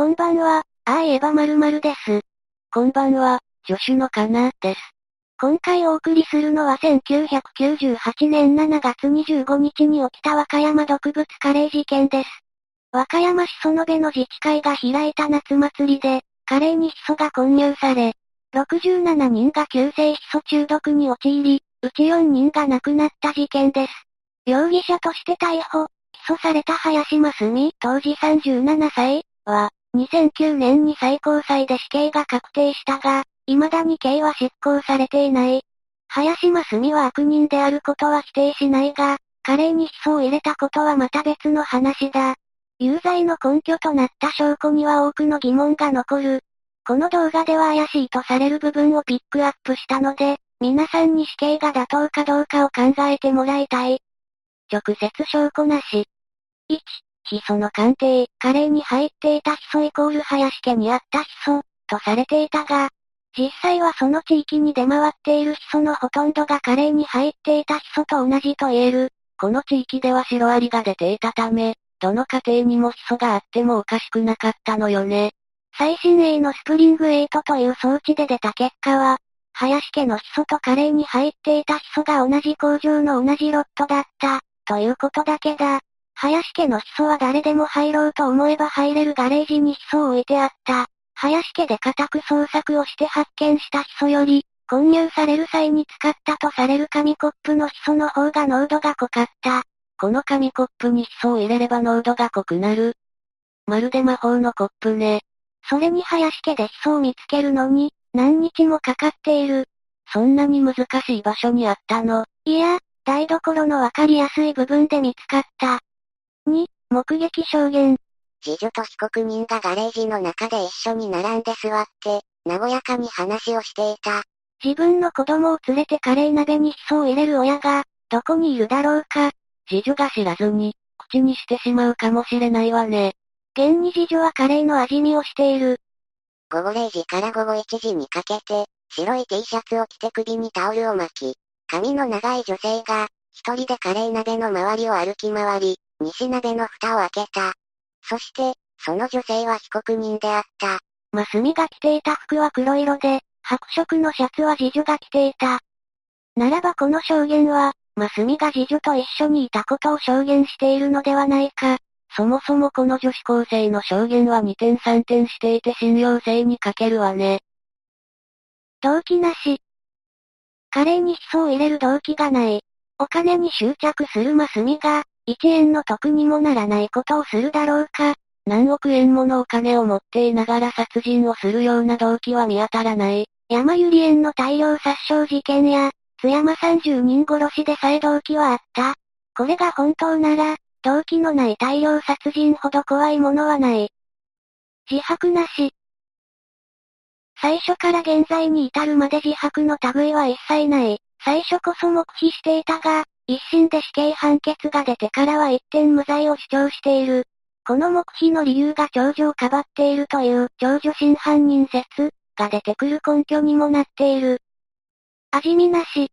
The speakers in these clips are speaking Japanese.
こんばんは、ああ言えば〇〇です。こんばんは、助手のかな、です。今回お送りするのは1998年7月25日に起きた和歌山毒物カレー事件です。和歌山市園部の自治会が開いた夏祭りで、カレーにヒ素が混入され、67人が急性ヒ素中毒に陥り、うち4人が亡くなった事件です。容疑者として逮捕、起訴された林真澄、当時37歳は、2009年に最高裁で死刑が確定したが、未だに刑は執行されていない。林真澄は悪人であることは否定しないが、カレーにヒ素を入れたことはまた別の話だ。有罪の根拠となった証拠には多くの疑問が残る。この動画では怪しいとされる部分をピックアップしたので、皆さんに死刑が妥当かどうかを考えてもらいたい。直接証拠なし。1、ヒ素の鑑定、カレーに入っていたヒ素イコール林家にあったヒ素、とされていたが、実際はその地域に出回っているヒ素のほとんどがカレーに入っていたヒ素と同じと言える。この地域ではシロアリが出ていたため、どの家庭にもヒ素があってもおかしくなかったのよね。最新鋭のスプリング8という装置で出た結果は、林家のヒ素とカレーに入っていたヒ素が同じ工場の同じロットだった、ということだけだ。林家のヒ素は誰でも入ろうと思えば入れるガレージにヒ素を置いてあった。林家で家宅捜索をして発見したヒ素より、混入される際に使ったとされる紙コップのヒ素の方が濃度が濃かった。この紙コップにヒ素を入れれば濃度が濃くなる。まるで魔法のコップね。それに林家でヒ素を見つけるのに、何日もかかっている。そんなに難しい場所にあったのいや、台所のわかりやすい部分で見つかった。2、目撃証言。次女と被告人がガレージの中で一緒に並んで座って、和やかに話をしていた。自分の子供を連れてカレー鍋にヒ素を入れる親が、どこにいるだろうか。次女が知らずに、口にしてしまうかもしれないわね。現に次女はカレーの味見をしている。午後0時から午後1時にかけて、白い T シャツを着て首にタオルを巻き、髪の長い女性が、一人でカレー鍋の周りを歩き回り、西鍋の蓋を開けた。そして、その女性は被告人であった。マスミが着ていた服は黒色で、白色のシャツは次女が着ていた。ならばこの証言は、マスミが次女と一緒にいたことを証言しているのではないか。そもそもこの女子高生の証言は2点3点していて信用性に欠けるわね。動機なし。カレーにヒ素を入れる動機がない。お金に執着するマスミが、1円の得にもならないことをするだろうか。何億円ものお金を持っていながら殺人をするような動機は見当たらない。山ゆり園の大量殺傷事件や、津山30人殺しでさえ動機はあった。これが本当なら、動機のない大量殺人ほど怖いものはない。自白なし。最初から現在に至るまで自白の類は一切ない。最初こそ黙秘していたが、一審で死刑判決が出てからは一点無罪を主張している。この黙秘の理由が長女をかばっているという長女真犯人説が出てくる根拠にもなっている。味見なし。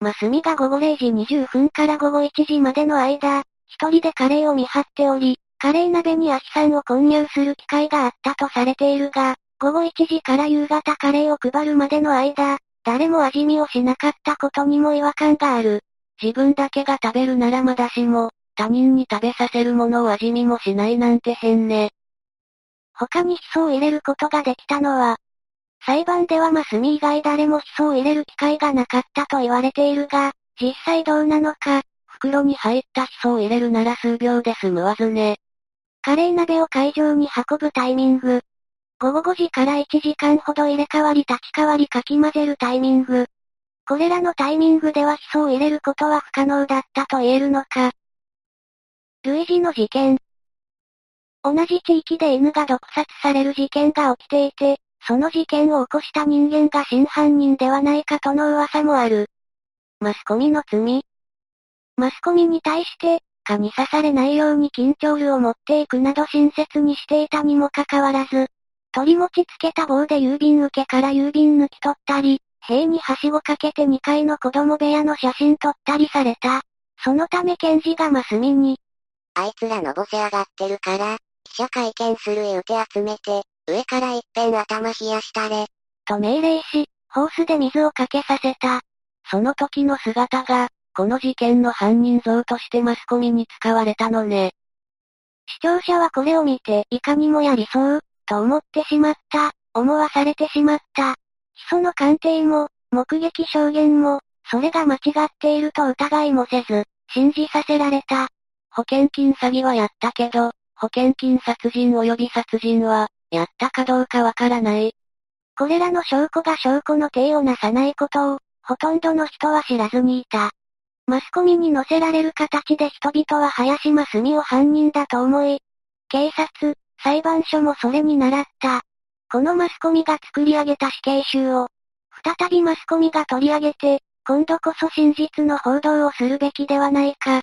マスミが午後0時20分から午後1時までの間、一人でカレーを見張っており、カレー鍋にアキさんを混入する機会があったとされているが、午後1時から夕方カレーを配るまでの間、誰も味見をしなかったことにも違和感がある。自分だけが食べるならまだしも、他人に食べさせるものを味見もしないなんて変ね。他にヒ素を入れることができたのは、裁判ではマスミ以外誰もヒ素を入れる機会がなかったと言われているが、実際どうなのか、袋に入ったヒ素を入れるなら数秒で済むわずね。カレー鍋を会場に運ぶタイミング、午後5時から1時間ほど入れ替わり立ち替わりかき混ぜるタイミング。これらのタイミングではヒ素を入れることは不可能だったと言えるのか。類似の事件。同じ地域で犬が毒殺される事件が起きていて、その事件を起こした人間が真犯人ではないかとの噂もある。マスコミの罪。マスコミに対して、蚊に刺されないように緊張ルを持っていくなど親切にしていたにもかかわらず、取り持ちつけた棒で郵便受けから郵便抜き取ったり、塀にはしごかけて2階の子供部屋の写真撮ったりされた。そのため検事がマスミに。あいつらのぼせ上がってるから、起者会見する言うて集めて、上から一遍頭冷やしたれ。と命令し、ホースで水をかけさせた。その時の姿が、この事件の犯人像としてマスコミに使われたのね。視聴者はこれを見ていかにもやりそう、と思ってしまった、思わされてしまった。基礎の鑑定も、目撃証言も、それが間違っていると疑いもせず、信じさせられた。保険金詐欺はやったけど、保険金殺人及び殺人は、やったかどうかわからない。これらの証拠が証拠の体をなさないことを、ほとんどの人は知らずにいた。マスコミに載せられる形で人々は林真澄を犯人だと思い、警察、裁判所もそれに習った。このマスコミが作り上げた死刑囚を、再びマスコミが取り上げて、今度こそ真実の報道をするべきではないか。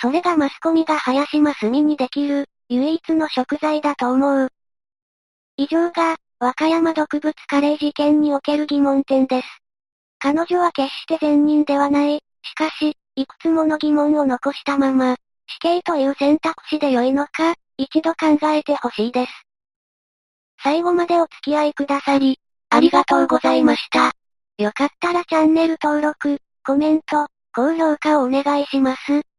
それがマスコミが林真澄にできる、唯一の食材だと思う。以上が、和歌山毒物カレー事件における疑問点です。彼女は決して善人ではない。しかし、いくつもの疑問を残したまま、死刑という選択肢で良いのか、一度考えてほしいです。最後までお付き合いくださり、ありがとうございました。よかったらチャンネル登録、コメント、高評価をお願いします。